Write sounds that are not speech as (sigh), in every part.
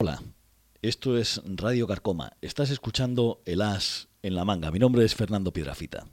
Hola, esto es Radio Carcoma. Estás escuchando El As en la manga. Mi nombre es Fernando Piedrafita.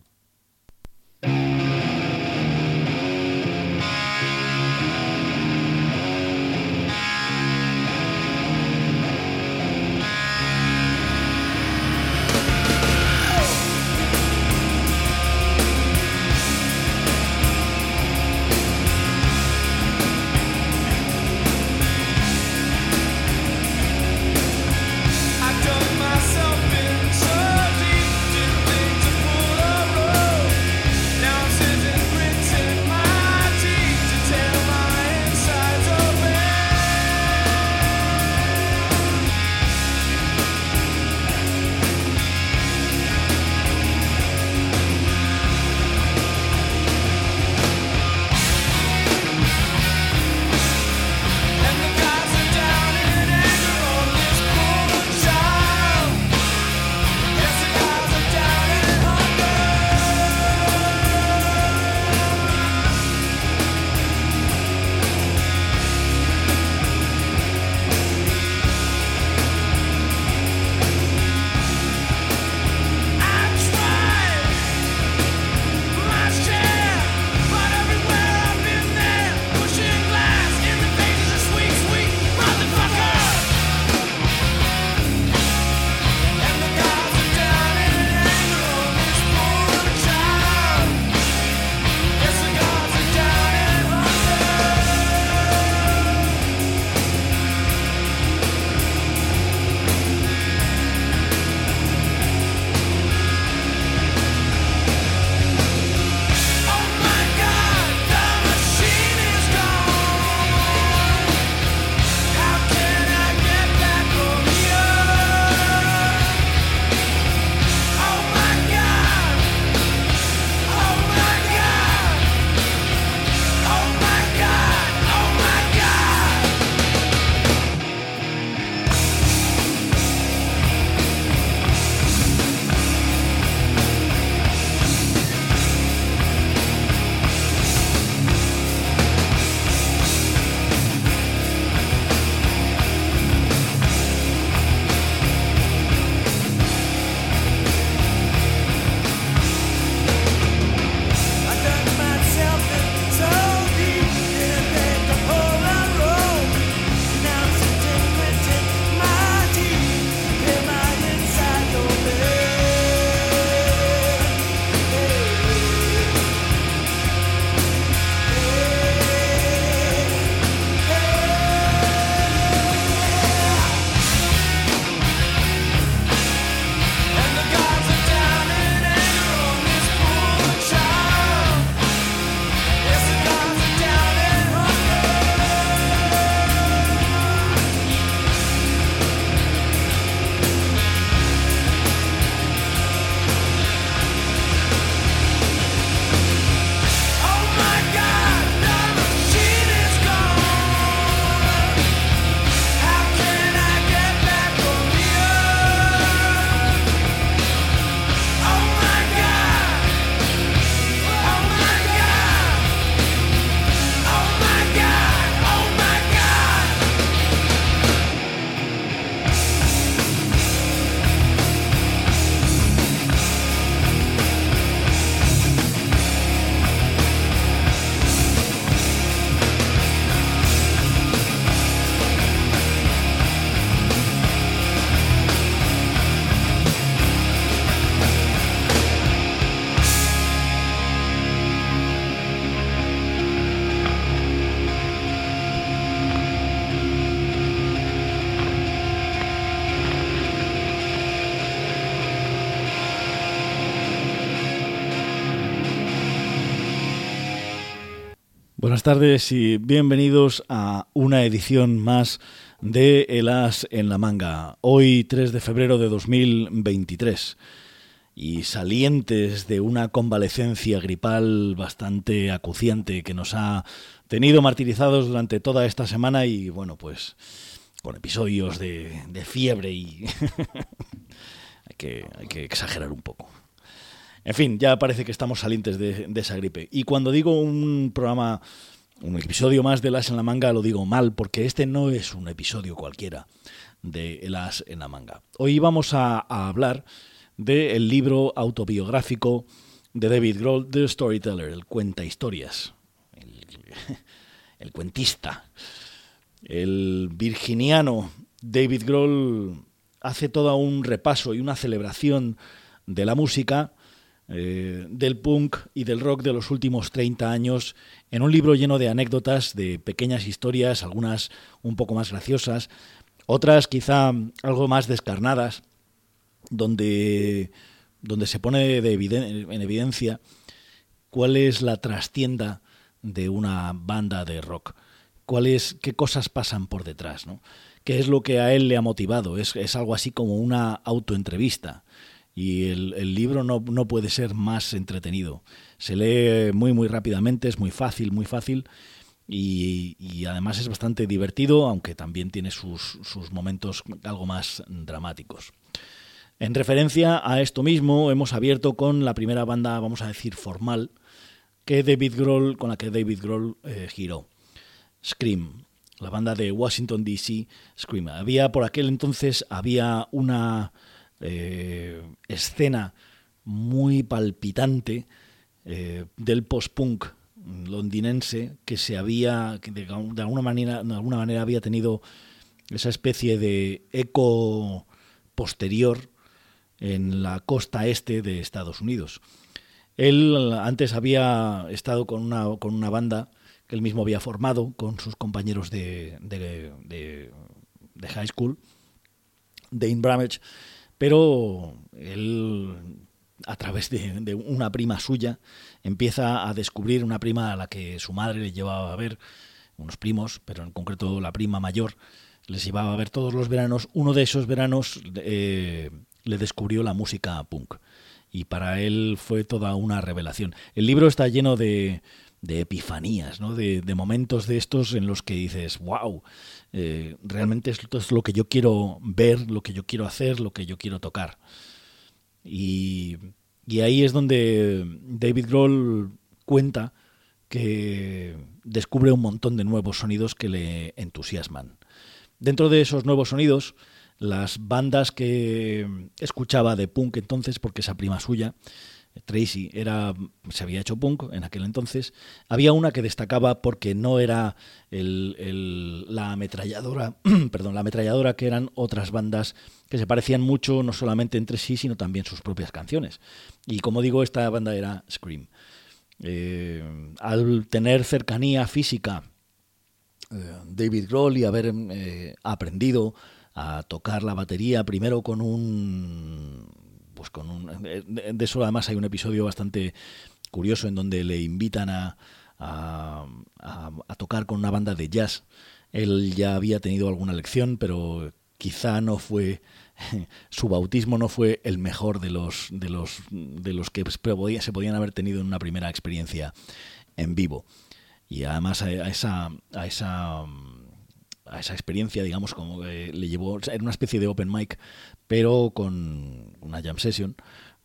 Buenas tardes y bienvenidos a una edición más de El As en la Manga. Hoy 3 de febrero de 2023 y salientes de una convalecencia gripal bastante acuciante que nos ha tenido martirizados durante toda esta semana y bueno pues con episodios de, fiebre y (laughs) hay que exagerar un poco. En fin, ya parece que estamos salientes de, esa gripe. Y cuando digo un programa un episodio más de Las en la manga, lo digo mal, porque este no es un episodio cualquiera de El As en la manga. Hoy vamos a, hablar del libro autobiográfico de David Grohl, The Storyteller, el cuenta historias, (laughs) el, cuentista. El virginiano David Grohl hace todo un repaso y una celebración de la música, eh, del punk y del rock de los últimos 30 años en un libro lleno de anécdotas, de pequeñas historias, algunas un poco más graciosas, otras quizá algo más descarnadas, donde, donde se pone en evidencia cuál es la trastienda de una banda de rock, cuál qué cosas pasan por detrás, ¿no? qué es lo que a él le ha motivado. Es, es algo así como una autoentrevista. Y el, el libro no, no, puede ser más entretenido. Se lee muy, muy rápidamente, es muy fácil, muy fácil. Y, además es bastante divertido, aunque también tiene sus, momentos algo más dramáticos. En referencia a esto mismo, hemos abierto con la primera banda, vamos a decir, formal, que David Grohl, con la que David Grohl eh, giró. Scream, la banda de Washington DC, Scream. Había por aquel entonces había una eh, escena muy palpitante eh, del post-punk londinense que se había, que de, alguna manera, de había tenido esa especie de eco posterior en la costa este de Estados Unidos. Él antes había estado con una, con una banda que él mismo había formado con sus compañeros de, de, de, high school, de Bramage, pero él a través de, una prima suya, empieza a descubrir una prima a la que su madre le llevaba a ver, unos primos, pero en concreto la prima mayor, les llevaba a ver todos los veranos. Uno de esos veranos eh, le descubrió la música punk y para él fue toda una revelación. El libro está lleno de, epifanías, ¿no? de, momentos de estos en los que dices, wow, eh, realmente esto es lo que yo quiero ver, lo que yo quiero hacer, lo que yo quiero tocar. Y, ahí es donde David Grohl cuenta que descubre un montón de nuevos sonidos que le entusiasman. Dentro de esos nuevos sonidos, las bandas que escuchaba de punk entonces, porque esa prima suya, Tracy era, se había hecho punk en aquel entonces. Había una que destacaba porque no era la ametralladora, (clears throat) perdón, la ametralladora que eran otras bandas que se parecían mucho no solamente entre sí, sino también sus propias canciones. Y como digo, esta banda era Scream. Eh, al tener cercanía física, eh, David Grohl y haber eh, aprendido a tocar la batería primero con un pues de eso además hay un episodio bastante curioso en donde le invitan a, a, tocar con una banda de jazz. Él ya había tenido alguna lección, pero quizá no fue (laughs) su bautismo no fue el mejor de los de los de los que se podían haber tenido en una primera experiencia en vivo. Y además a esa a esa a esa experiencia, digamos, como le llevó, era una especie de open mic, pero con una jam session,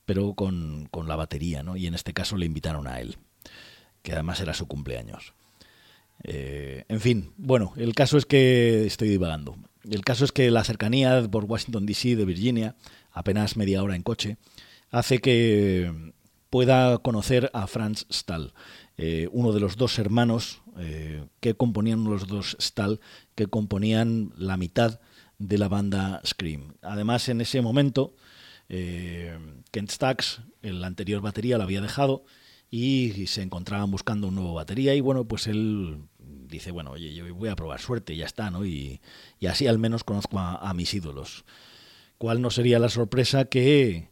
pero con, con la batería, ¿no? Y en este caso le invitaron a él, que además era su cumpleaños. Eh, en fin, bueno, el caso es que estoy divagando. El caso es que la cercanía por Washington DC de Virginia, apenas media hora en coche, hace que pueda conocer a Franz Stahl, eh, uno de los dos hermanos eh, que componían los dos Stahl, que componían la mitad de la banda Scream. Además, en ese momento, eh, Kent Stax, el anterior batería, lo había dejado y se encontraban buscando un nuevo batería y bueno, pues él dice, bueno, oye, yo voy a probar suerte y ya está, ¿no? Y, así al menos conozco a, mis ídolos. ¿Cuál no sería la sorpresa que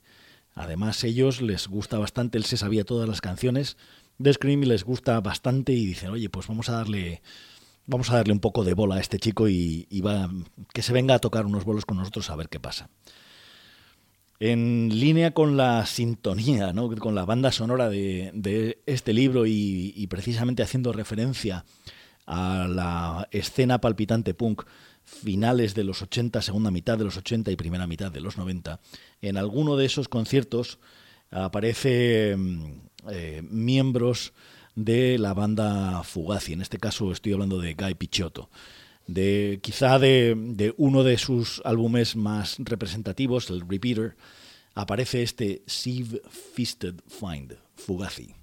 además ellos les gusta bastante, él se sabía todas las canciones de Scream y les gusta bastante y dicen, oye, pues vamos a darle vamos a darle un poco de bola a este chico y, va, que se venga a tocar unos bolos con nosotros a ver qué pasa. En línea con la sintonía, ¿no? con la banda sonora de, este libro y, precisamente haciendo referencia a la escena palpitante punk finales de los 80, segunda mitad de los 80 y primera mitad de los 90, en alguno de esos conciertos aparece mm, eh, miembros de la banda Fugazi. En este caso estoy hablando de Guy Pichotto. De, quizá de, de uno de sus álbumes más representativos, el Repeater, aparece este Sieve Fisted Find, Fugazi.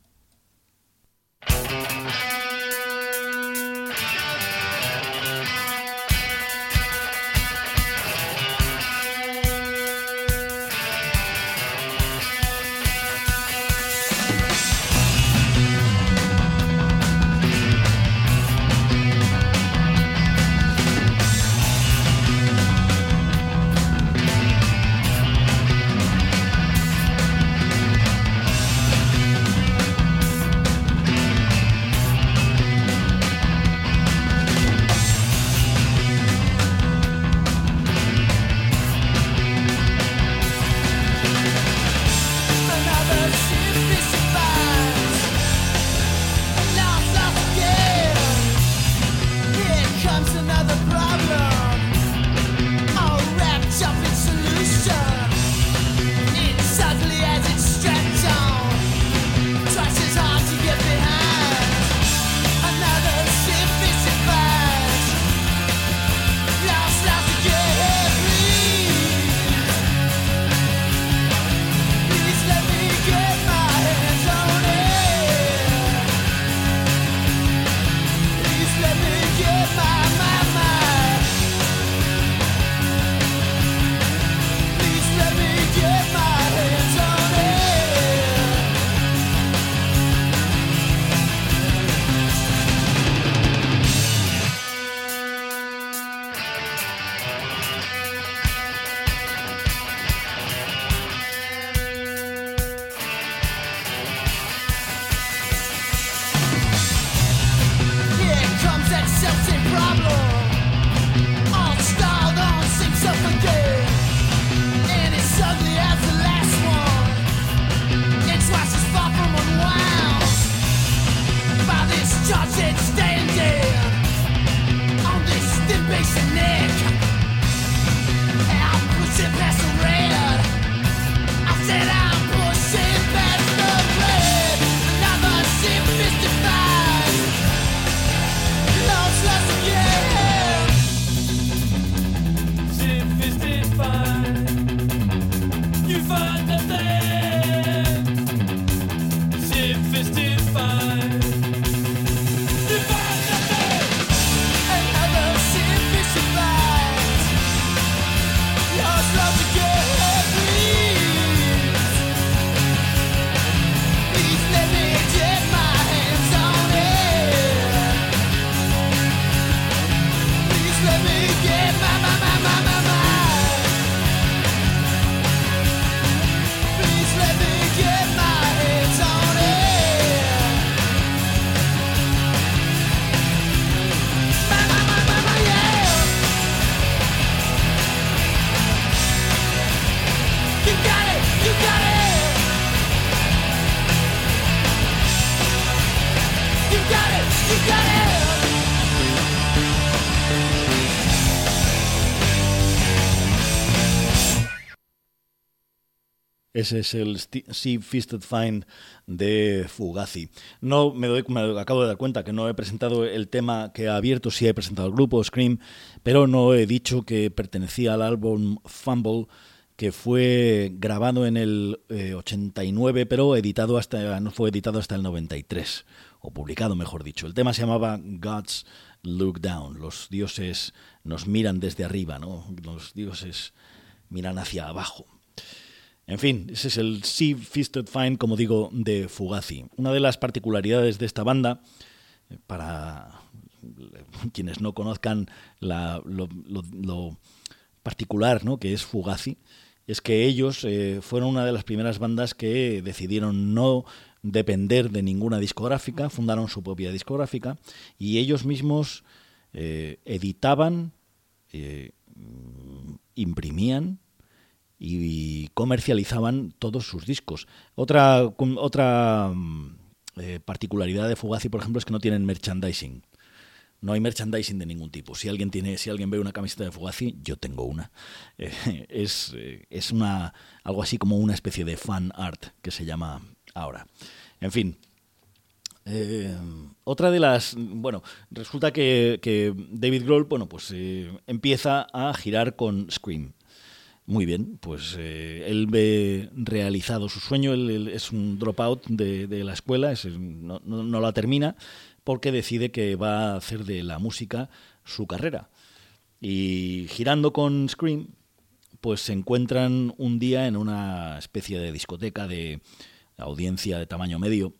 Ese es el Sea Fisted Find de Fugazi. No me, doy, me acabo de dar cuenta que no he presentado el tema que ha abierto, sí he presentado el grupo Scream, pero no he dicho que pertenecía al álbum Fumble que fue grabado en el 89, eh, pero editado hasta no fue editado hasta el 93 o publicado, mejor dicho. El tema se llamaba Gods Look Down. Los dioses nos miran desde arriba, ¿no? Los dioses miran hacia abajo. En fin, ese es el Sea Fisted Fine, como digo, de Fugazi. Una de las particularidades de esta banda, eh, para quienes no conozcan lo, particular ¿no? que es Fugazi, es que ellos eh, fueron una de las primeras bandas que decidieron no depender de ninguna discográfica, fundaron su propia discográfica y ellos mismos eh, editaban, imprimían y comercializaban todos sus discos. Otra, otra mm, eh, particularidad de Fugazi, por ejemplo, es que no tienen merchandising. No hay merchandising de ningún tipo. Si alguien tiene, si alguien ve una camiseta de Fugazi, yo tengo una. (laughs) Eh, es, eh, es una algo así como una especie de fan art que se llama ahora. En fin, otra de las. Bueno, resulta que, David Grohl, bueno, pues empieza a girar con Scream. Muy bien, pues eh, él ve realizado su sueño, él, es un dropout de, de la escuela, no, no, la termina, porque decide que va a hacer de la música su carrera. Y girando con Scream, pues se encuentran un día en una especie de discoteca de audiencia de tamaño medio,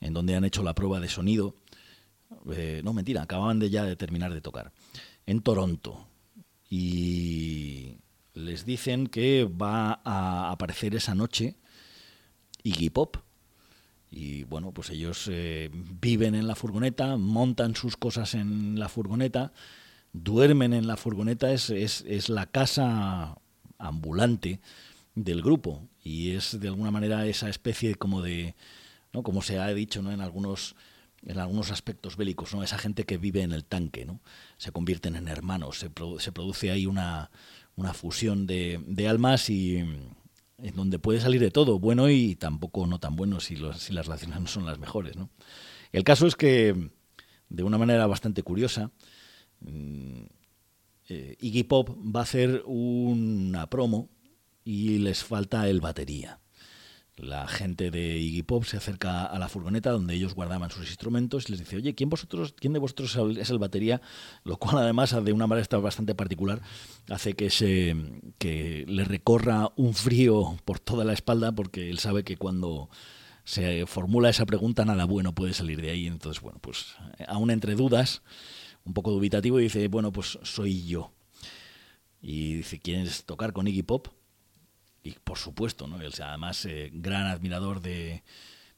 en donde han hecho la prueba de sonido. Eh, no, mentira, acababan de ya de terminar de tocar. En Toronto. Y les dicen que va a aparecer esa noche Iggy Pop. Y bueno, pues ellos eh, viven en la furgoneta, montan sus cosas en la furgoneta, duermen en la furgoneta, es, es, es la casa ambulante del grupo y es de alguna manera esa especie como de, ¿no? como se ha dicho ¿no? en algunos en algunos aspectos bélicos, ¿no? esa gente que vive en el tanque, ¿no? se convierten en hermanos, se, se produce ahí una, una fusión de, almas y en donde puede salir de todo, bueno y tampoco no tan bueno si, si las relaciones no son las mejores. ¿no? El caso es que, de una manera bastante curiosa, mm, eh, Iggy Pop va a hacer una promo y les falta el batería. La gente de Iggy Pop se acerca a la furgoneta donde ellos guardaban sus instrumentos y les dice, oye, ¿quién, vosotros, quién de vosotros es el batería? Lo cual además de una manera bastante particular hace que, se, que le recorra un frío por toda la espalda porque él sabe que cuando se formula esa pregunta nada bueno puede salir de ahí. Entonces, bueno, pues aún entre dudas, un poco dubitativo, dice, bueno, pues soy yo. Y dice, ¿quieres tocar con Iggy Pop? Y por supuesto, ¿no? Él, además, eh, gran admirador de,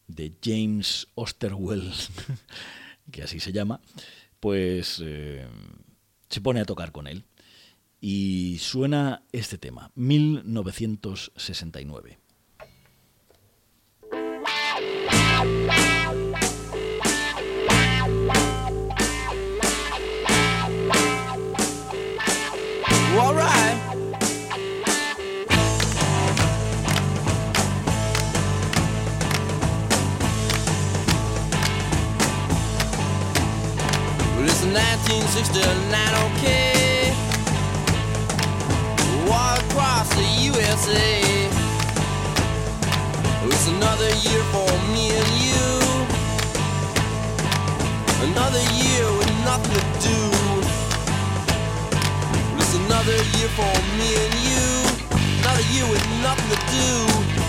de James Osterwell, (laughs) que así se llama, pues eh, se pone a tocar con él. Y suena este tema, 1969. Okay. War across the USA. Another year for me and you. Another year with nothing to do. Another year for me and you. Another year with nothing to do.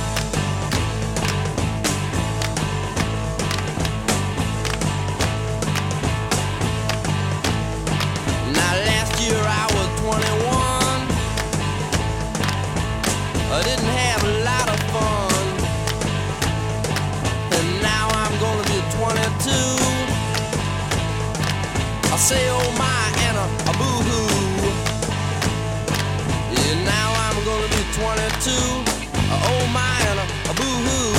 Say oh my and a, a boo hoo. Yeah, now I'm gonna be 22. Oh my and a, a boo hoo.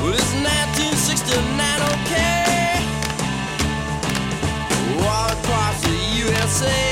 Well, it's 1969, okay? say it's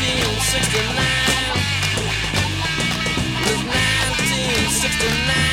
1969. It's 1969.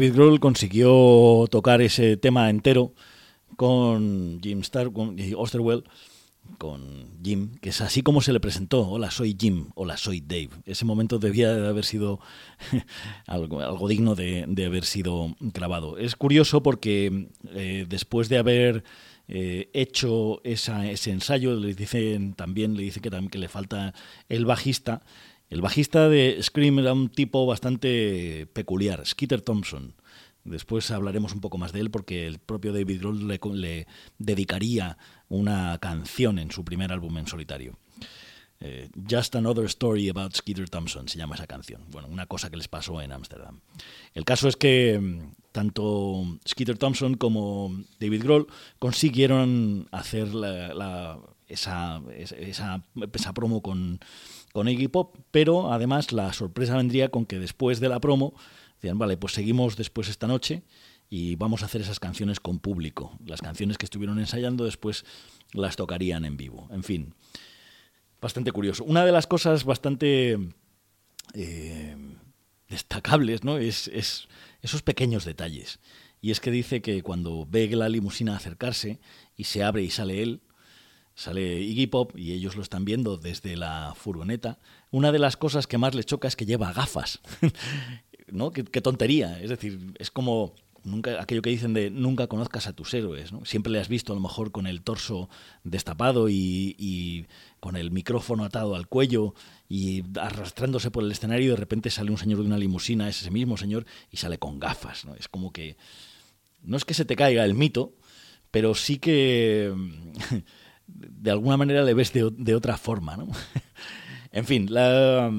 David Grohl consiguió tocar ese tema entero con Jim Starr y Osterwell con Jim, que es así como se le presentó, hola soy Jim, hola soy Dave. Ese momento debía de haber sido (laughs) algo, digno de, haber sido grabado. Es curioso porque eh, después de haber eh, hecho ese ensayo, le dicen también, le dice que, también, que le falta el bajista. El bajista de Scream era un tipo bastante peculiar, Skeeter Thompson. Después hablaremos un poco más de él porque el propio David Grohl le, dedicaría una canción en su primer álbum en solitario. Eh, Just Another Story About Skeeter Thompson se llama esa canción. Bueno, una cosa que les pasó en Ámsterdam. El caso es que mm, tanto Skeeter Thompson como David Grohl consiguieron hacer esa, esa, esa, promo con, con Iggy Pop, pero además la sorpresa vendría con que después de la promo Decían, vale, pues seguimos después esta noche y vamos a hacer esas canciones con público. Las canciones que estuvieron ensayando después las tocarían en vivo. En fin, bastante curioso. Una de las cosas bastante eh, destacables ¿no? es, es, esos pequeños detalles. Y es que dice que cuando ve la limusina acercarse y se abre y sale él, sale Iggy Pop y ellos lo están viendo desde la furgoneta, una de las cosas que más le choca es que lleva gafas. (laughs) ¿no? Qué, tontería. Es decir, es como aquello que dicen de nunca conozcas a tus héroes. Siempre le has visto a lo mejor con el torso destapado y, con el micrófono atado al cuello y arrastrándose por el escenario y de repente sale un señor de una limusina, es ese mismo señor, y sale con gafas. ¿no? Es como que... No es que se te caiga el mito, pero sí que (laughs) de alguna manera le ves de, de otra forma. ¿no? (laughs) en fin, la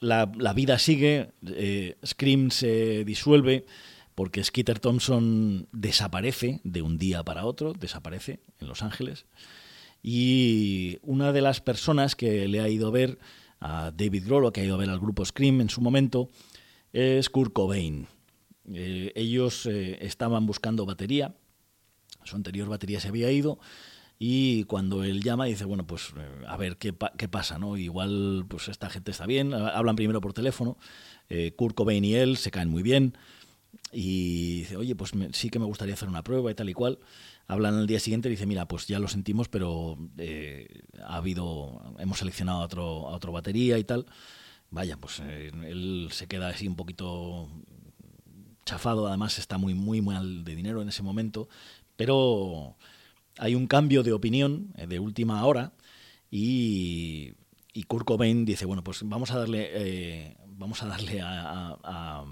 la, vida sigue, eh, Scream se disuelve porque Skeeter Thompson desaparece de un día para otro, desaparece en Los Ángeles. Y una de las personas que le ha ido a ver a David Grohl, que ha ido a ver al grupo Scream en su momento, es Kurt Cobain. Eh, ellos eh, estaban buscando batería, su anterior batería se había ido y cuando él llama dice, bueno, pues eh, a ver qué, qué pasa, ¿no? Igual pues esta gente está bien, hablan primero por teléfono, eh, Kurt Cobain y él se caen muy bien y dice, oye, pues sí que me gustaría hacer una prueba y tal y cual. Hablan al día siguiente y dice, mira, pues ya lo sentimos, pero eh, ha habido, hemos seleccionado a otro, otro batería y tal. Vaya, pues él se queda así un poquito chafado, además está muy, muy mal de dinero en ese momento, pero hay un cambio de opinión eh, de última hora y, y Kurt Cobain dice, bueno, pues vamos a darle, eh, vamos a, darle a, a,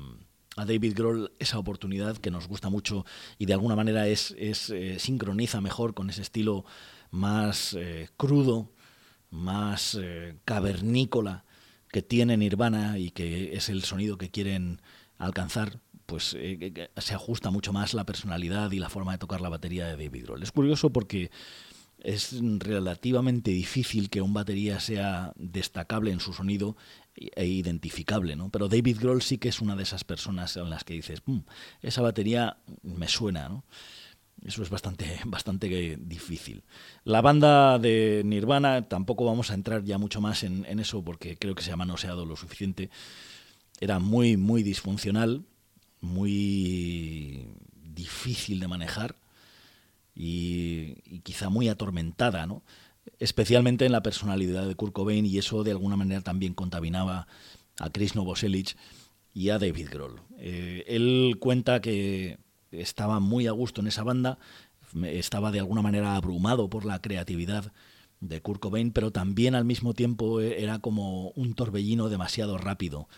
David Grohl esa oportunidad que nos gusta mucho y de alguna manera es, es eh, sincroniza mejor con ese estilo más crudo, más cavernícola que tiene Nirvana y que es el sonido que quieren alcanzar pues eh, se ajusta mucho más la personalidad y la forma de tocar la batería de David Grohl. Es curioso porque es relativamente difícil que un batería sea destacable en su sonido e identificable, ¿no? Pero David Grohl sí que es una de esas personas en las que dices, mm, esa batería me suena, ¿no? Eso es bastante, (laughs) bastante difícil. La banda de Nirvana, tampoco vamos a entrar ya mucho más en, en eso porque creo que se ha manoseado lo suficiente. Era muy, muy disfuncional muy difícil de manejar y, quizá muy atormentada, ¿no? especialmente en la personalidad de Kurt Cobain y eso de alguna manera también contaminaba a Chris Novoselic y a David Grohl. Eh, él cuenta que estaba muy a gusto en esa banda, estaba de alguna manera abrumado por la creatividad de Kurt Cobain, pero también al mismo tiempo era como un torbellino demasiado rápido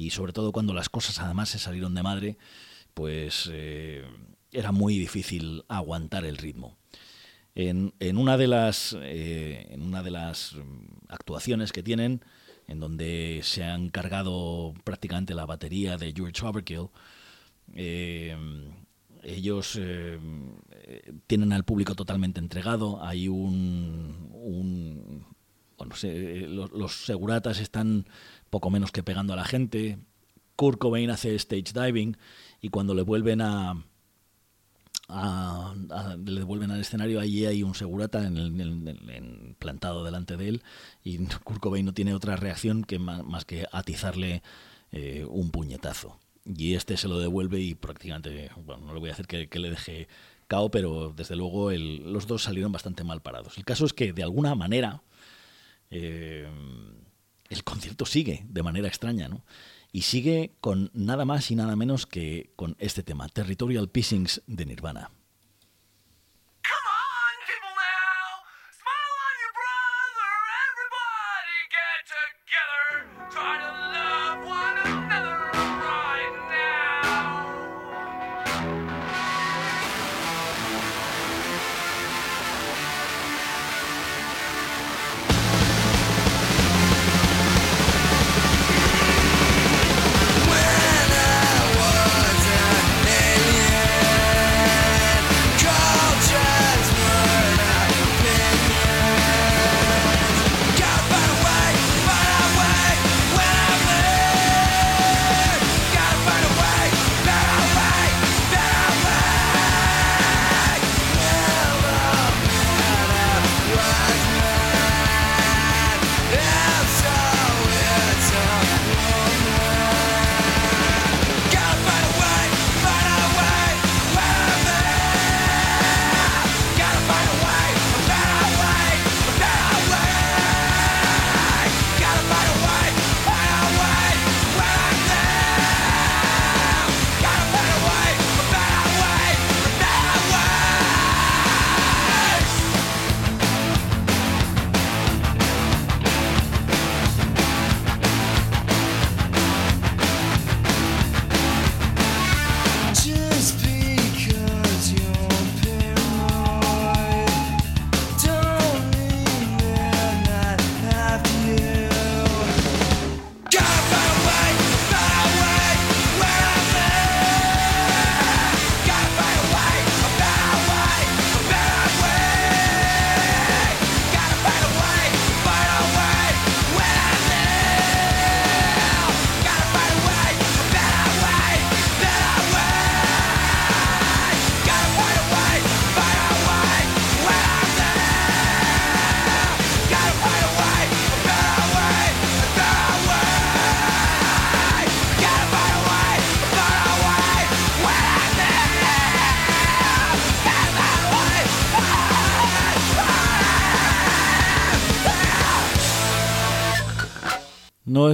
y sobre todo cuando las cosas además se salieron de madre, pues eh, era muy difícil aguantar el ritmo. En, una de las, eh, en una de las actuaciones que tienen, en donde se han cargado prácticamente la batería de George Overkill, eh, ellos tienen al público totalmente entregado. Hay un, un bueno, los, seguratas están poco menos que pegando a la gente. Kurt Cobain hace stage diving y cuando le vuelven a, le devuelven al escenario, allí hay un segurata en plantado delante de él y (laughs) Kurt Cobain no tiene otra reacción que más, que atizarle eh, un puñetazo. y este se lo devuelve y prácticamente, bueno, no le voy a hacer que, le deje cao, pero desde luego los dos salieron bastante mal parados. El caso es que de alguna manera eh, el concierto sigue de manera extraña, ¿no? Y sigue con nada más y nada menos que con este tema, Territorial Pissings de Nirvana.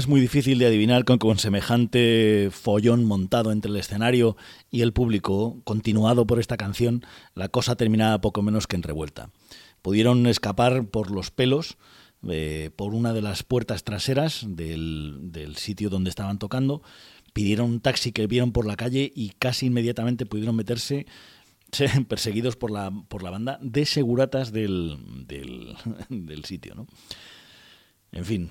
Muy difícil de adivinar con, con semejante follón montado entre el escenario y el público, continuado por esta canción, la cosa terminaba poco menos que en revuelta. Pudieron escapar por los pelos eh, por una de las puertas traseras del, del sitio donde estaban tocando, pidieron un taxi que vieron por la calle y casi inmediatamente pudieron meterse (laughs) perseguidos por la, por la banda de seguratas del, del, (laughs) del sitio. ¿no? En fin,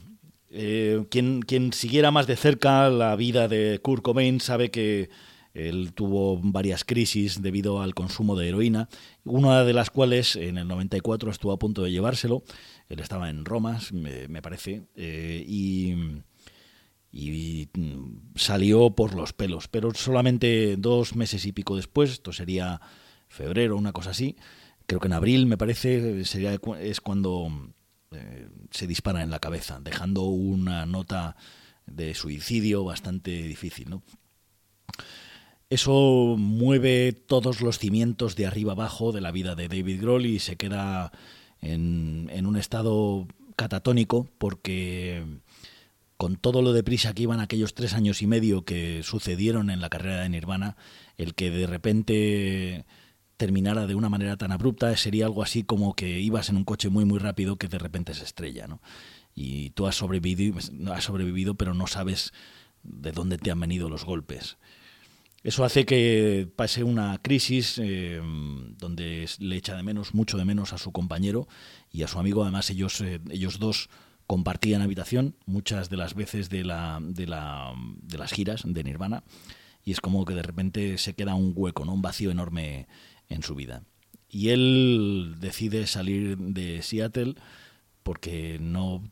eh, quien, quien siguiera más de cerca la vida de Kurt Cobain sabe que él tuvo varias crisis debido al consumo de heroína, una de las cuales en el 94 estuvo a punto de llevárselo. Él estaba en Roma, me, parece, eh, y, y, salió por los pelos. Pero solamente dos meses y pico después, esto sería febrero, una cosa así, creo que en abril, me parece, sería, es cuando eh, se dispara en la cabeza, dejando una nota de suicidio bastante difícil. ¿no? Eso mueve todos los cimientos de arriba abajo de la vida de David Grohl y se queda en, en un estado catatónico porque con todo lo deprisa que iban aquellos tres años y medio que sucedieron en la carrera de Nirvana, el que de repente terminara de una manera tan abrupta sería algo así como que ibas en un coche muy muy rápido que de repente se estrella, ¿no? Y tú has sobrevivido, has sobrevivido pero no sabes de dónde te han venido los golpes. Eso hace que pase una crisis eh, donde le echa de menos, mucho de menos a su compañero y a su amigo. Además, ellos, eh, ellos dos compartían habitación muchas de las veces de, la, de, la, de las giras de Nirvana y es como que de repente se queda un hueco, ¿no? un vacío enorme en su vida. Y él decide salir de Seattle porque no,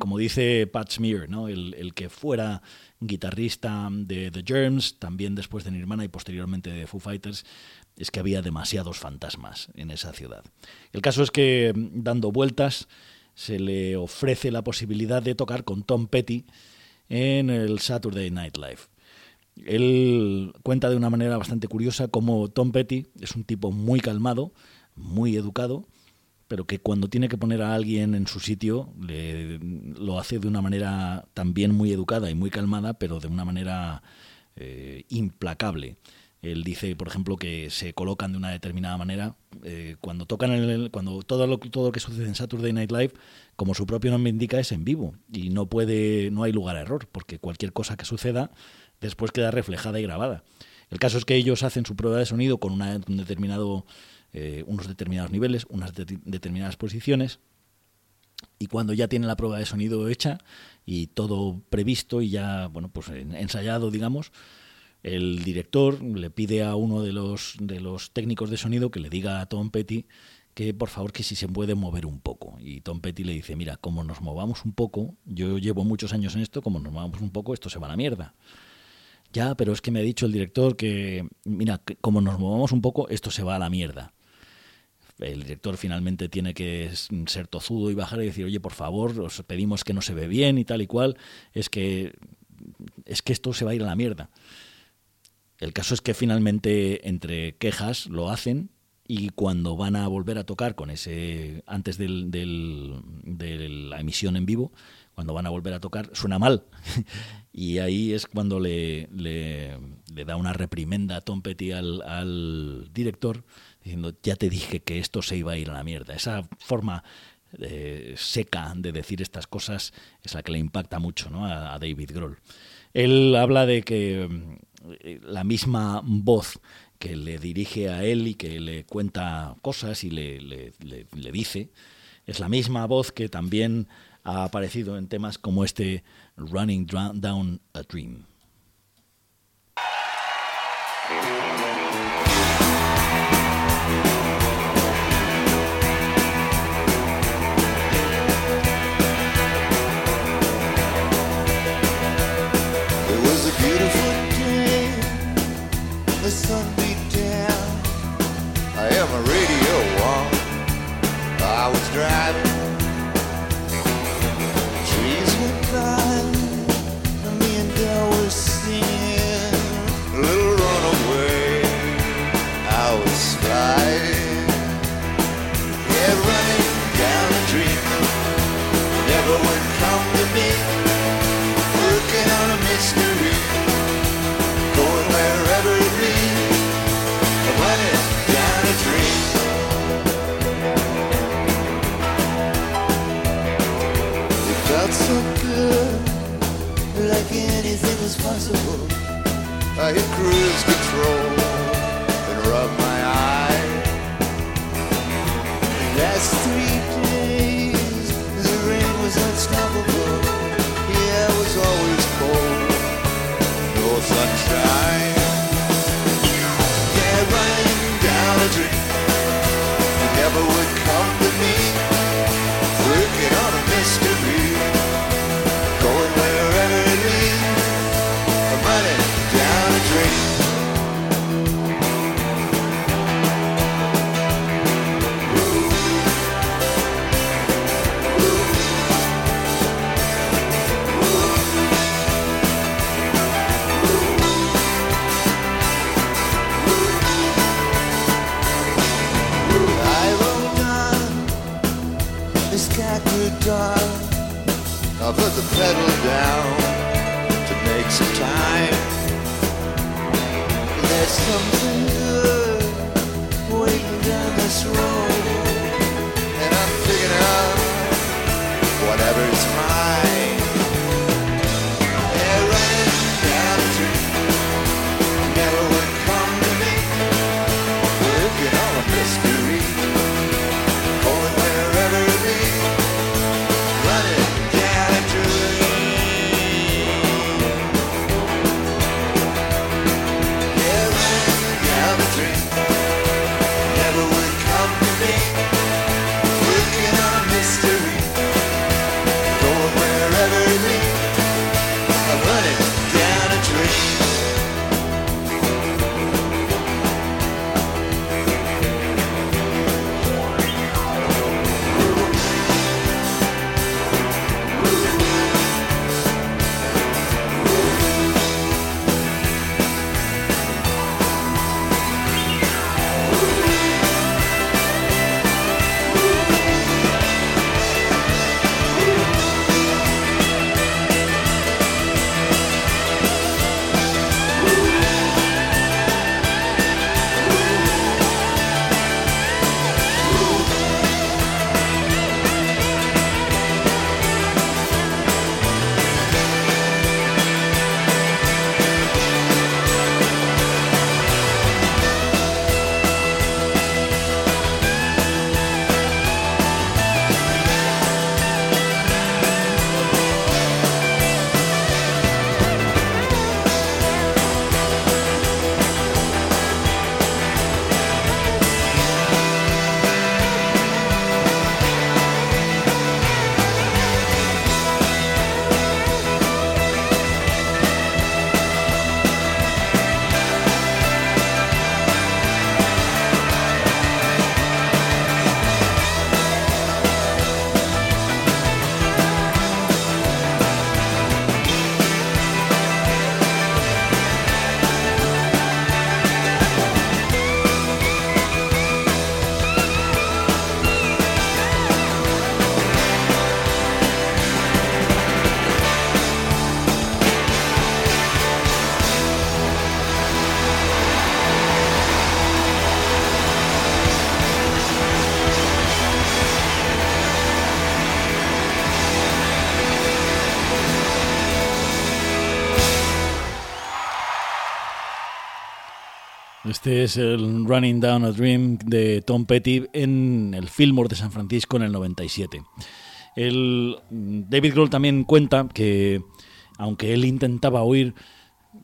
como dice Pat Smear, ¿no? El, que fuera guitarrista de The Germs, también después de Nirvana y posteriormente de Foo Fighters, es que había demasiados fantasmas en esa ciudad. El caso es que, dando vueltas, se le ofrece la posibilidad de tocar con Tom Petty en el Saturday Night Live. Él cuenta de una manera bastante curiosa cómo Tom Petty es un tipo muy calmado, muy educado, pero que cuando tiene que poner a alguien en su sitio lo hace de una manera también muy educada y muy calmada, pero de una manera eh, implacable. Él dice, por ejemplo, que se colocan de una determinada manera. Eh, cuando tocan el, cuando todo lo, todo lo que sucede en Saturday Night Live, como su propio nombre indica, es en vivo y no puede, no hay lugar a error, porque cualquier cosa que suceda después queda reflejada y grabada. El caso es que ellos hacen su prueba de sonido con una, un determinado, eh, unos determinados niveles, unas determinadas posiciones, y cuando ya tienen la prueba de sonido hecha y todo previsto y ya bueno pues ensayado digamos el director le pide a uno de los, de los técnicos de sonido que le diga a Tom Petty que por favor que si se puede mover un poco. Y Tom Petty le dice, mira, como nos movamos un poco, yo llevo muchos años en esto, como nos movamos un poco, esto se va a la mierda. Ya, pero es que me ha dicho el director que, mira, como nos movamos un poco, esto se va a la mierda. El director finalmente tiene que ser tozudo y bajar y decir, oye, por favor, os pedimos que no se ve bien y tal y cual, es que, es que esto se va a ir a la mierda. El caso es que finalmente entre quejas lo hacen y cuando van a volver a tocar con ese antes del, de la emisión en vivo, cuando van a volver a tocar suena mal (laughs) y ahí es cuando le, da una reprimenda a Tom Petty al, director diciendo ya te dije que esto se iba a ir a la mierda. Esa forma eh, seca de decir estas cosas es la que le impacta mucho ¿no? a, David Grohl. Él habla de que eh, la misma voz que le dirige a él y que le cuenta cosas y le, dice, es la misma voz que también ha aparecido en temas como este Running Down a Dream. never would come to on a mystery, going wherever it leads. Down a dream. It felt so good, like anything was possible. I cruised. Pedal down to make some time. There's something Este es el Running Down a Dream de Tom Petty en el Fillmore de San Francisco en el 97. El, David Grohl también cuenta que, aunque él intentaba oír,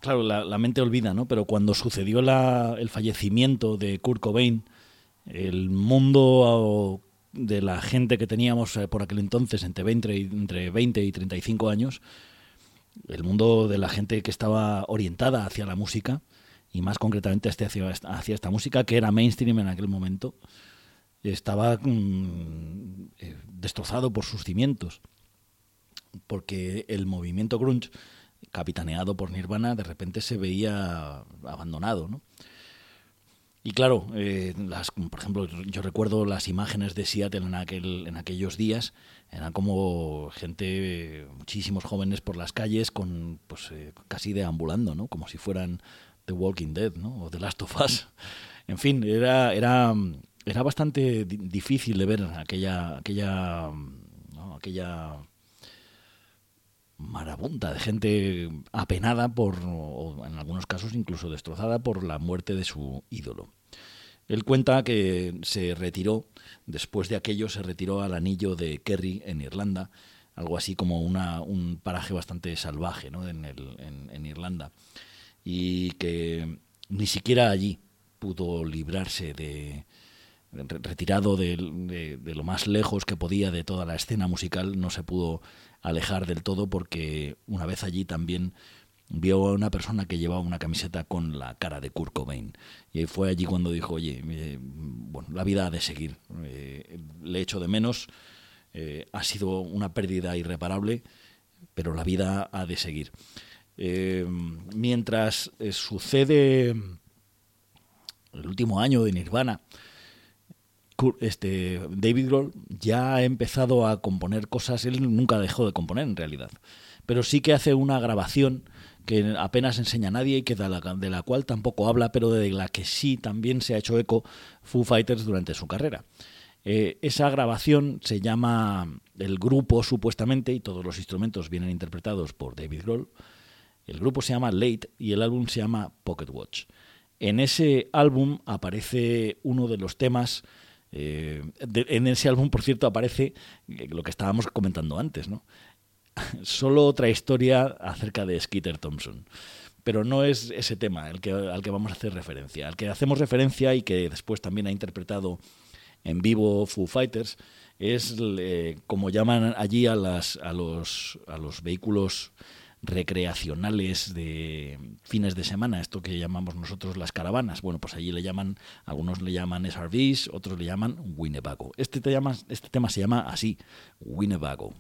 claro, la, mente olvida, ¿no? Pero cuando sucedió el fallecimiento de Kurt Cobain, el mundo de la gente que teníamos eh, por aquel entonces, entre 20, entre 20 y 35 años, el mundo de la gente que estaba orientada hacia la música, y más concretamente hacia, esta música que era mainstream en aquel momento, estaba mm, eh, destrozado por sus cimientos, porque el movimiento grunge, capitaneado por Nirvana, de repente se veía abandonado, ¿no? Y claro, eh, las, por ejemplo, yo recuerdo las imágenes de Seattle en, aquel, en aquellos días, eran como gente, muchísimos jóvenes por las calles, con pues eh, casi deambulando, ¿no? Como si fueran The Walking Dead, ¿no? O The Last of Us. En fin, era, era, era bastante difícil de ver aquella, aquella, aquella marabunta de gente apenada por, o en algunos casos incluso destrozada por la muerte de su ídolo. Él cuenta que se retiró, después de aquello se retiró al anillo de Kerry en Irlanda, algo así como una, un paraje bastante salvaje ¿no? en, el, en Irlanda y que ni siquiera allí pudo librarse de, retirado de, lo más lejos que podía de toda la escena musical, no se pudo alejar del todo porque una vez allí también vio a una persona que llevaba una camiseta con la cara de Kurt Cobain. Y fue allí cuando dijo, oye, eh, bueno, la vida ha de seguir. Eh, le echo de menos, eh, ha sido una pérdida irreparable, pero la vida ha de seguir. Eh, mientras eh, sucede el último año de Nirvana, este David Grohl ya ha empezado a componer cosas, él nunca dejó de componer en realidad, pero sí que hace una grabación que apenas enseña a nadie y que de la, cual tampoco habla, pero de la que sí también se ha hecho eco Foo Fighters durante su carrera. Eh, esa grabación se llama El Grupo, supuestamente, y todos los instrumentos vienen interpretados por David Grohl, el grupo se llama Late y el álbum se llama Pocket Watch. En ese álbum aparece uno de los temas, eh, en ese álbum, por cierto, aparece eh, lo que estábamos comentando antes, ¿no? (laughs) Solo otra historia acerca de Skeeter Thompson. Pero no es ese tema que, al que vamos a hacer referencia. Al que hacemos referencia y que después también ha interpretado en vivo Foo Fighters es eh, como llaman allí a, las, a, los, a los vehículos recreacionales de fines de semana, esto que llamamos nosotros las caravanas. Bueno, pues allí le llaman, algunos le llaman SRVs, otros le llaman Winnebago. Este, te llama, este tema se llama así, Winnebago.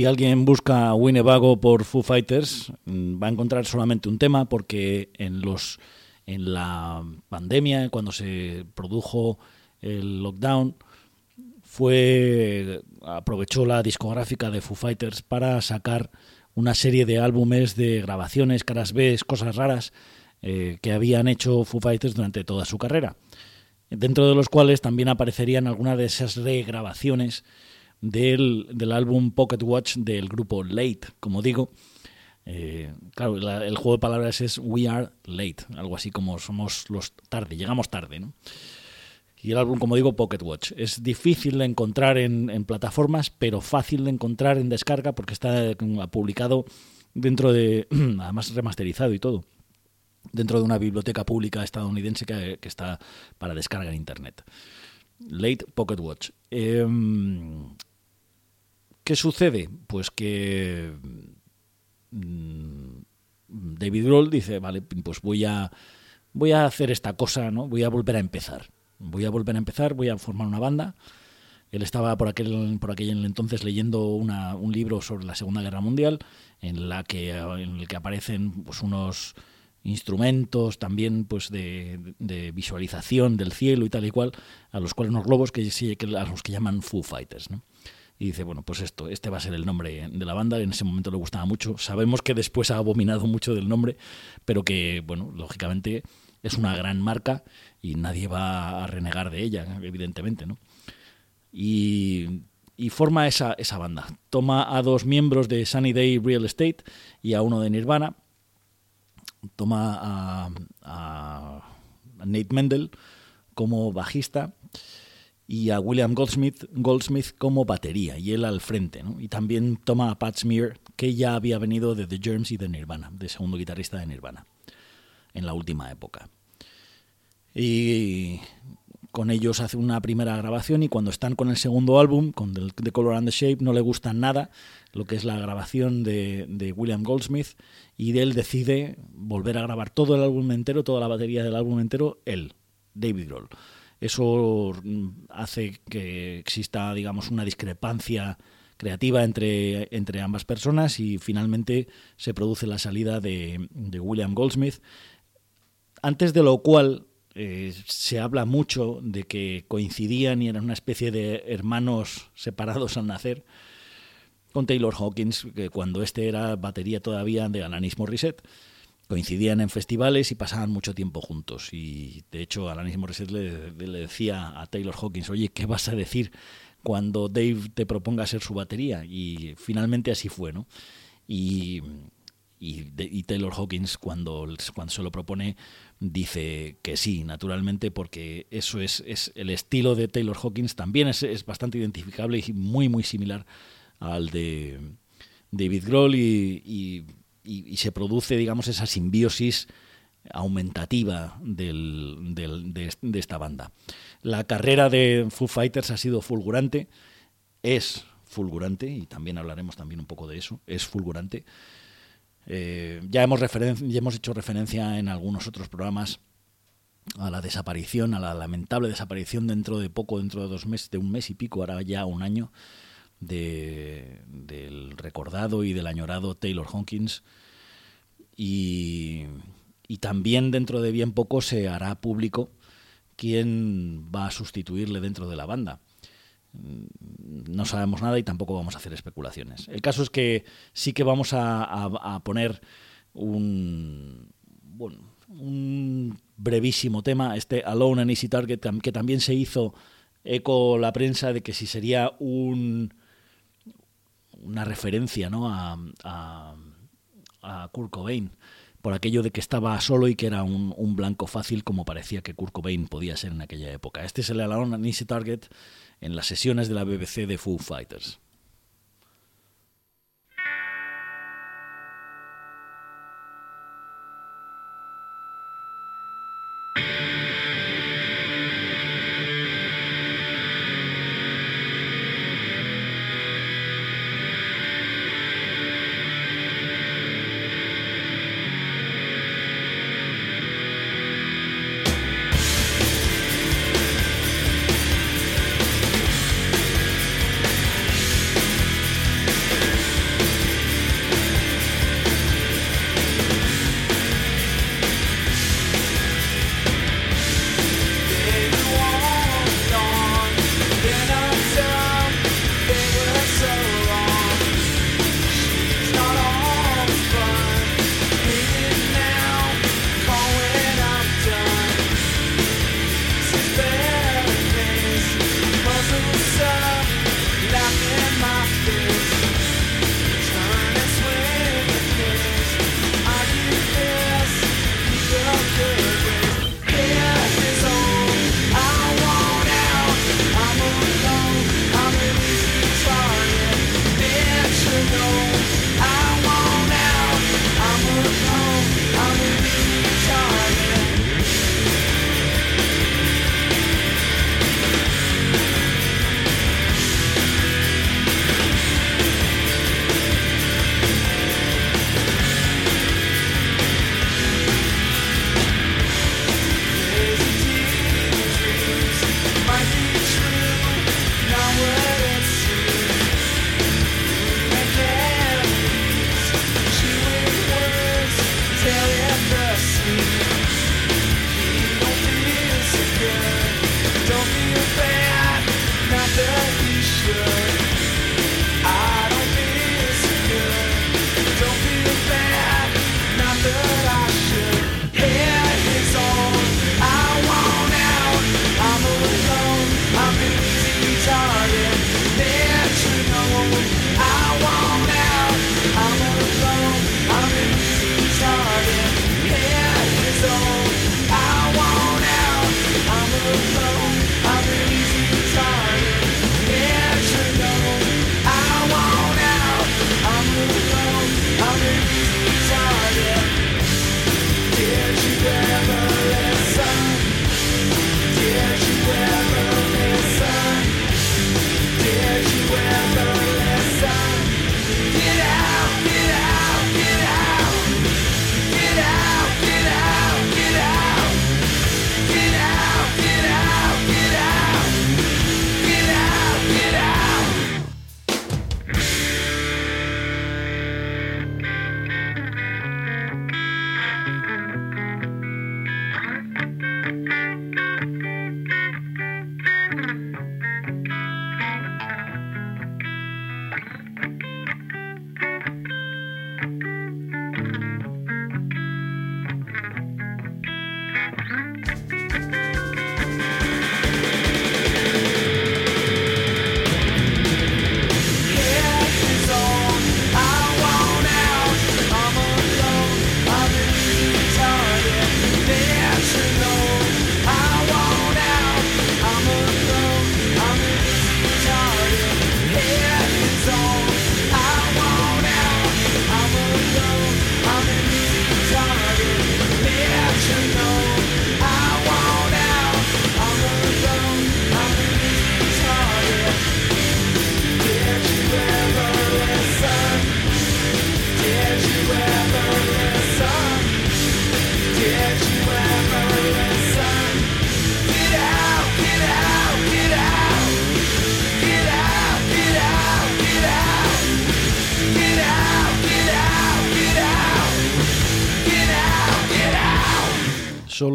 Si alguien busca Winnebago por Foo Fighters, mm, va a encontrar solamente un tema porque en los en la pandemia, cuando se produjo el lockdown, fue aprovechó la discográfica de Foo Fighters para sacar una serie de álbumes de grabaciones, caras B, cosas raras eh, que habían hecho Foo Fighters durante toda su carrera, dentro de los cuales también aparecerían algunas de esas regrabaciones del, del álbum Pocket Watch del grupo Late, como digo. Eh, claro, el juego de palabras es We Are Late, algo así como somos los tarde, llegamos tarde, ¿no? Y el álbum, como digo, Pocket Watch. Es difícil de encontrar en, plataformas, pero fácil de encontrar en descarga porque está publicado dentro de, (clears throat) además remasterizado y todo, dentro de una biblioteca pública estadounidense que, está para descarga en Internet. Late Pocket Watch. Em, ¿Qué sucede? Pues que mm, David Grohl dice, vale, pues voy a, voy a hacer esta cosa, ¿no? Voy a volver a empezar voy a volver a empezar, voy a formar una banda. Él estaba por aquel, por aquel entonces leyendo un libro sobre la Segunda Guerra Mundial, en, la que, en el que aparecen pues, unos instrumentos también pues de, visualización del cielo y tal y cual, a los cuales unos globos que, a los que llaman Foo Fighters. Y dice, bueno, pues esto, este va a ser el nombre de la banda. En ese momento le gustaba mucho. Sabemos que después ha abominado mucho del nombre, pero que, bueno, lógicamente es una gran marca y nadie va a renegar de ella, evidentemente, ¿no? Y, forma esa, esa banda. Toma a dos miembros de Sunny Day Real Estate y a uno de Nirvana. Toma a, a Nate Mendel como bajista y a William Goldsmith, Goldsmith como batería y él al frente. ¿no? Y también toma a Pat Smear, que ya había venido de The Germs y de Nirvana, de segundo guitarrista de Nirvana, en la última época y con ellos hace una primera grabación y cuando están con el segundo álbum, con The Color and the Shape, no le gusta nada lo que es la grabación de, de, William Goldsmith y él decide volver a grabar todo el álbum entero, toda la batería del álbum entero, él, David Grohl. Eso mm, hace que exista, digamos, una discrepancia creativa entre, entre ambas personas y finalmente se produce la salida de, de William Goldsmith, antes de lo cual eh, se habla mucho de que coincidían y eran una especie de hermanos separados al nacer con Taylor Hawkins, que cuando este era batería todavía de Alanis Morissette. Coincidían en festivales y pasaban mucho tiempo juntos. Y de hecho, Alanis Morissette le, le decía a Taylor Hawkins, oye, ¿qué vas a decir cuando Dave te proponga ser su batería? Y finalmente así fue, ¿no? Y y, Taylor Hawkins cuando, cuando se lo propone dice que sí, naturalmente, porque eso es, es el estilo de Taylor Hawkins, también es, es, bastante identificable y muy, muy similar al de David Grohl y, y, se produce, digamos, esa simbiosis aumentativa del, del, de, de esta banda. La carrera de Foo Fighters ha sido fulgurante, es fulgurante, y también hablaremos también un poco de eso, es fulgurante. Eh, ya, hemos ya hemos hecho referencia en algunos otros programas a la desaparición, a la lamentable desaparición dentro de poco, dentro de dos meses, de un mes y pico, ahora ya un año, de, del recordado y del añorado Taylor Hawkins. Y, también dentro de bien poco se hará público quién va a sustituirle dentro de la banda. Mm, no sabemos nada y tampoco vamos a hacer especulaciones. El caso es que sí que vamos a, poner un, bueno, un brevísimo tema, este Alone and Easy Target, que también se hizo eco la prensa de que si sería un, una referencia ¿no? a, a, a Kurt Cobain por aquello de que estaba solo y que era un, blanco fácil como parecía que Kurt Cobain podía ser en aquella época. Este es el and Easy Target en las sesiones de la BBC de Foo Fighters.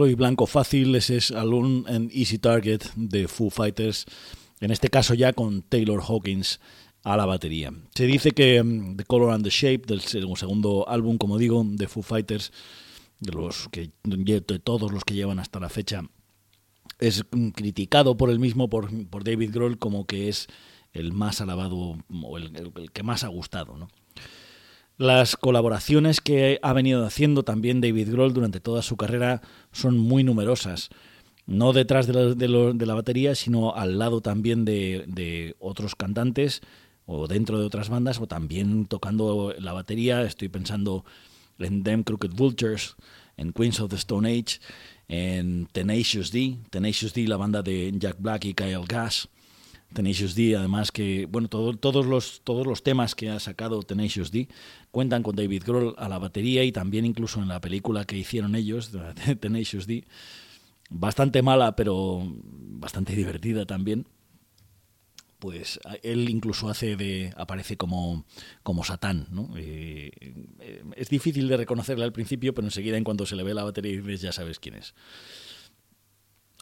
Y blanco fácil, ese es Alone and Easy Target de Foo Fighters, en este caso ya con Taylor Hawkins a la batería. Se dice que um, The Color and the Shape, del segundo álbum, como digo, de Foo Fighters, de, los que, de todos los que llevan hasta la fecha, es criticado por el mismo, por, por David Grohl, como que es el más alabado o el, el que más ha gustado. ¿no? Las colaboraciones que ha venido haciendo también David Grohl durante toda su carrera son muy numerosas. No detrás de la, batería, sino al lado también de, de, otros cantantes o dentro de otras bandas o también tocando la batería. Estoy pensando en Them Crooked Vultures, en Queens of the Stone Age, en Tenacious D, Tenacious D, la banda de Jack Black y Kyle Gass. Tenacious D, además que, bueno, todos, los, todos los temas que ha sacado Tenacious D cuentan con David Grohl a la batería y también incluso en la película que hicieron ellos, (laughs) Tenacious D, bastante mala, pero bastante divertida también. Pues él incluso hace de. aparece como, como Satán, ¿no? Eh, eh, es difícil de reconocerle al principio, pero enseguida en cuanto se le ve la batería dices ya sabes quién es.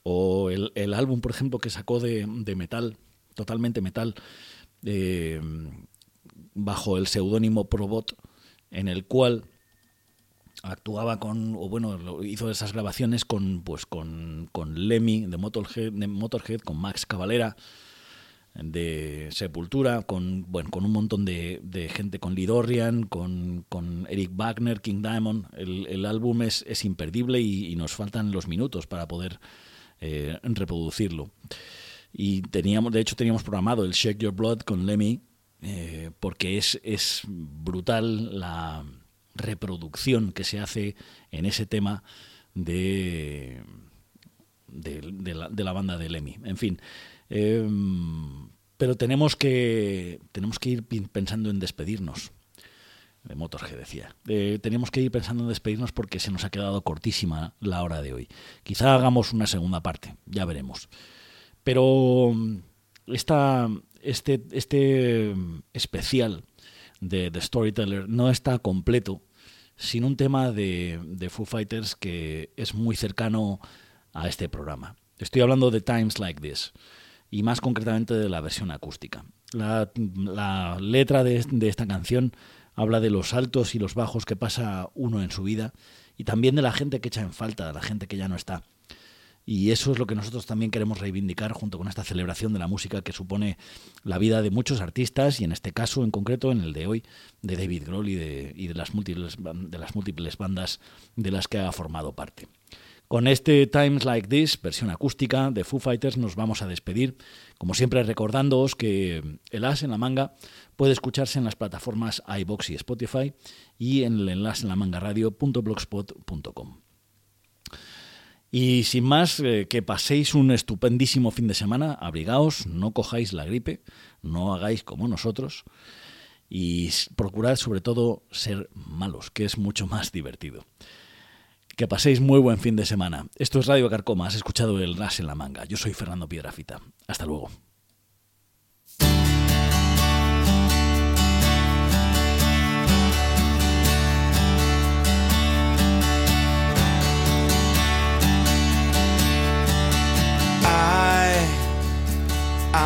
O el, el álbum, por ejemplo, que sacó de, de metal, totalmente metal, eh, bajo el seudónimo Probot, en el cual actuaba con, o bueno, hizo esas grabaciones con, pues con, con Lemmy de Motorhead, de Motorhead, con Max Cavalera de Sepultura, con, bueno, con un montón de, de gente, con Lidorian, con, con, Eric Wagner, King Diamond. El, el álbum es, es imperdible y, nos faltan los minutos para poder eh, reproducirlo. Y teníamos, de hecho, teníamos programado el Shake Your Blood con Lemmy, eh, porque es, es brutal la reproducción que se hace en ese tema de, de, la, banda de Lemmy. En fin. Eh, pero tenemos que, tenemos que ir pensando en despedirnos. De Motorhead decía. Eh, tenemos que ir pensando en despedirnos porque se nos ha quedado cortísima la hora de hoy. Quizá hagamos una segunda parte, ya veremos. Pero mm, esta, este, este especial de The Storyteller no está completo sin un tema de, de Foo Fighters que es muy cercano a este programa. Estoy hablando de Times Like This y más concretamente de la versión acústica. La, la letra de, de, esta canción habla de los altos y los bajos que pasa uno en su vida y también de la gente que echa en falta, de la gente que ya no está. Y eso es lo que nosotros también queremos reivindicar junto con esta celebración de la música que supone la vida de muchos artistas y en este caso en concreto, en el de hoy, de David Grohl y de, y de, las, múltiples, de las múltiples bandas de las que ha formado parte. Con este Times Like This, versión acústica de Foo Fighters, nos vamos a despedir. Como siempre, recordándoos que el As en la manga puede escucharse en las plataformas iBox y Spotify y en el enlace en la manga radio.blogspot.com. Y sin más, eh, que paséis un estupendísimo fin de semana, abrigaos, no cojáis la gripe, no hagáis como nosotros y procurad sobre todo ser malos, que es mucho más divertido. Que paséis muy buen fin de semana. Esto es Radio Carcoma, has escuchado el Ras en la manga. Yo soy Fernando Piedrafita. Hasta luego.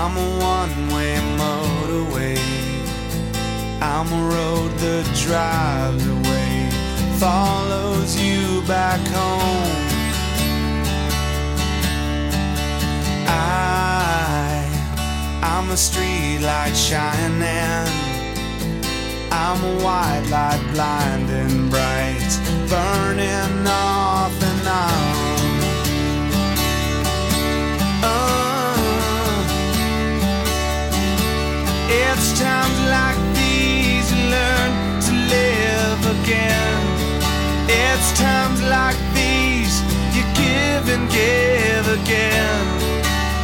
I'm a one-way motorway. I'm a road that drives away, follows you back home. I, I'm a street light shining. I'm a white light blinding bright, burning off times like these you give and give again.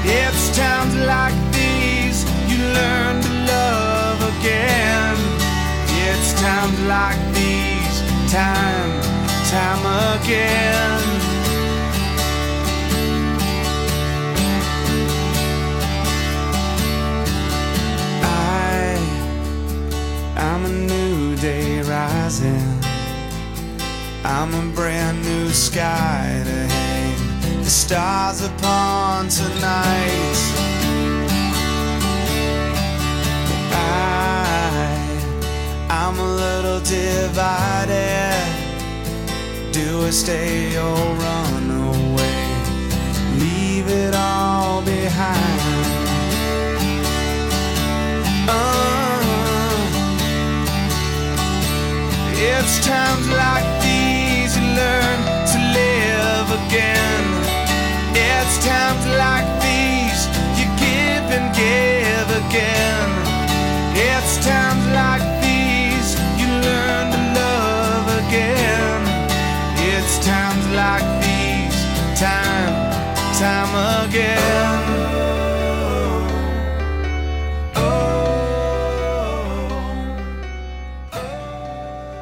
It's times like these you learn to love again. It's times like these, time, time again. I, I'm a new day rising. I'm a brand new sky to hang the stars upon tonight. I, I'm a little divided. Do I stay or run away? Leave it all behind. Uh, it's times like It's times like these you give and give again. It's times like these you learn to love again. It's times like these, time, time again.